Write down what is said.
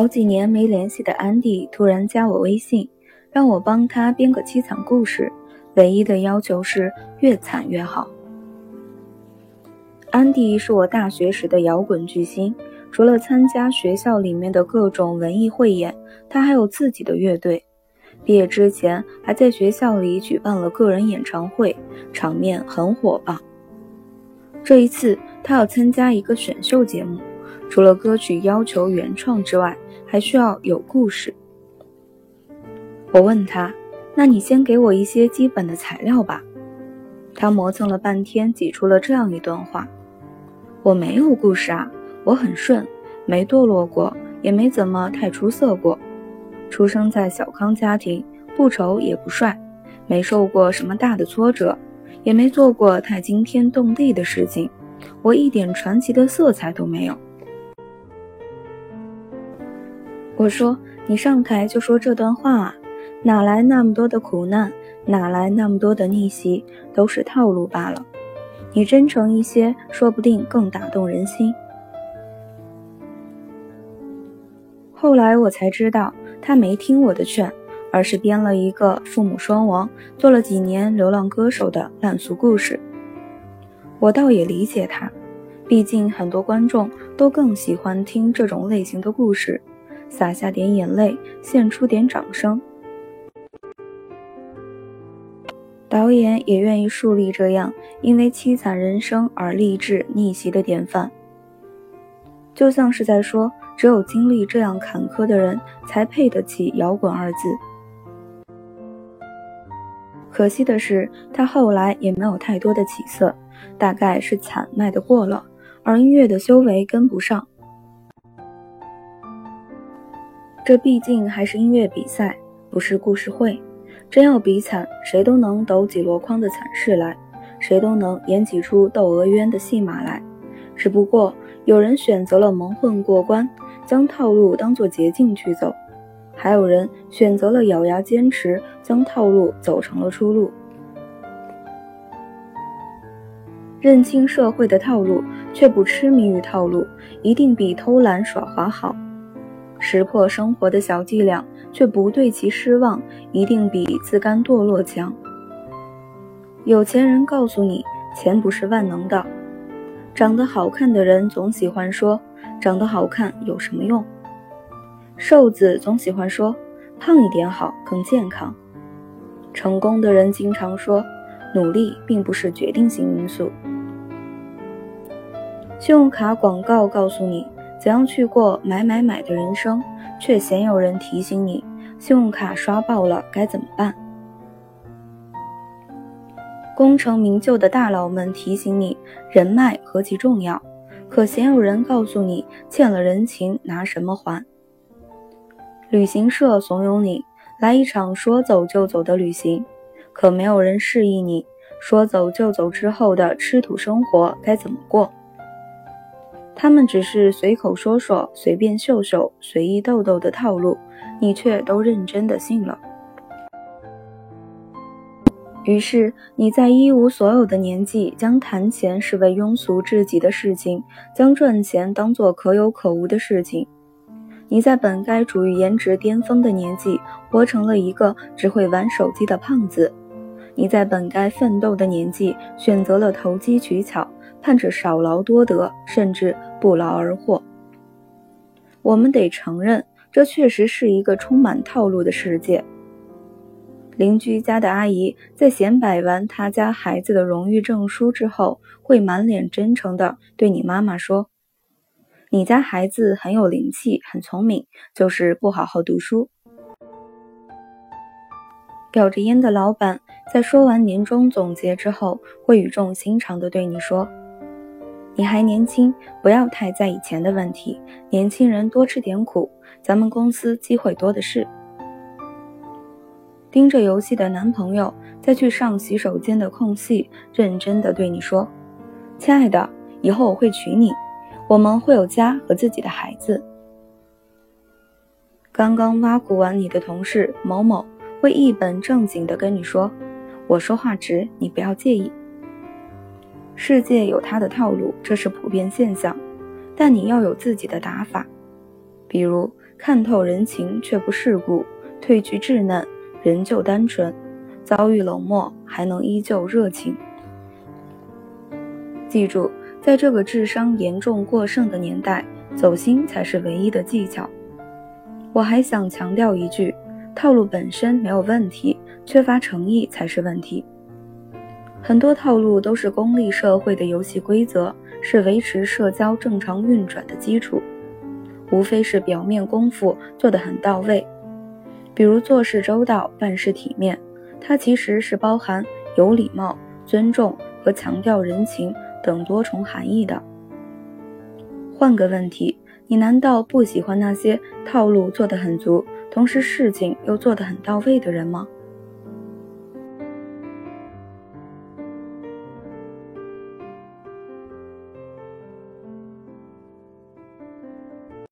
好几年没联系的安迪突然加我微信，让我帮他编个凄惨故事，唯一的要求是越惨越好。安迪是我大学时的摇滚巨星，除了参加学校里面的各种文艺汇演，他还有自己的乐队。毕业之前还在学校里举办了个人演唱会，场面很火爆。这一次他要参加一个选秀节目，除了歌曲要求原创之外，还需要有故事。我问他：“那你先给我一些基本的材料吧。”他磨蹭了半天，挤出了这样一段话。我没有故事啊，我很顺，没堕落过，也没怎么太出色过。出生在小康家庭，不丑也不帅，没受过什么大的挫折，也没做过太惊天动地的事情。我一点传奇的色彩都没有。我说：“你上台就说这段话啊，哪来那么多的苦难，哪来那么多的逆袭，都是套路罢了。”你真诚一些，说不定更打动人心。后来我才知道，他没听我的劝，而是编了一个父母双亡、做了几年流浪歌手的烂俗故事。我倒也理解他，毕竟很多观众都更喜欢听这种类型的故事，洒下点眼泪，献出点掌声。导演也愿意树立这样因为凄惨人生而励志逆袭的典范，就像是在说，只有经历这样坎坷的人才配得起摇滚二字。可惜的是，他后来也没有太多的起色，大概是惨卖的过了，而音乐的修为跟不上。这毕竟还是音乐比赛，不是故事会。真要比惨，谁都能抖几箩筐的惨事来，谁都能演几出窦娥冤的戏码来。只不过有人选择了蒙混过关，将套路当作捷径去走；还有人选择了咬牙坚持，将套路走成了出路。认清社会的套路，却不痴迷于套路，一定比偷懒耍滑好。识破生活的小伎俩。却不对其失望，一定比自甘堕落强。有钱人告诉你，钱不是万能的。长得好看的人总喜欢说，长得好看有什么用？瘦子总喜欢说，胖一点好，更健康。成功的人经常说，努力并不是决定性因素。信用卡广告告诉你怎样去过买买买的人生。却鲜有人提醒你，信用卡刷爆了该怎么办？功成名就的大佬们提醒你，人脉何其重要，可鲜有人告诉你，欠了人情拿什么还？旅行社怂恿你来一场说走就走的旅行，可没有人示意你说走就走之后的吃土生活该怎么过。他们只是随口说说、随便秀秀、随意逗逗的套路，你却都认真的信了。于是你在一无所有的年纪，将谈钱视为庸俗至极的事情，将赚钱当做可有可无的事情。你在本该处于颜值巅峰的年纪，活成了一个只会玩手机的胖子。你在本该奋斗的年纪，选择了投机取巧。盼着少劳多得，甚至不劳而获。我们得承认，这确实是一个充满套路的世界。邻居家的阿姨在显摆完她家孩子的荣誉证书之后，会满脸真诚地对你妈妈说：“你家孩子很有灵气，很聪明，就是不好好读书。”叼着烟的老板在说完年终总结之后，会语重心长地对你说。你还年轻，不要太在意钱的问题。年轻人多吃点苦，咱们公司机会多的是。盯着游戏的男朋友在去上洗手间的空隙，认真的对你说：“亲爱的，以后我会娶你，我们会有家和自己的孩子。”刚刚挖苦完你的同事某某，会一本正经的跟你说：“我说话直，你不要介意。”世界有它的套路，这是普遍现象，但你要有自己的打法。比如看透人情却不世故，褪去稚嫩仍旧单纯，遭遇冷漠还能依旧热情。记住，在这个智商严重过剩的年代，走心才是唯一的技巧。我还想强调一句：套路本身没有问题，缺乏诚意才是问题。很多套路都是功利社会的游戏规则，是维持社交正常运转的基础。无非是表面功夫做得很到位，比如做事周到、办事体面，它其实是包含有礼貌、尊重和强调人情等多重含义的。换个问题，你难道不喜欢那些套路做得很足，同时事情又做得很到位的人吗？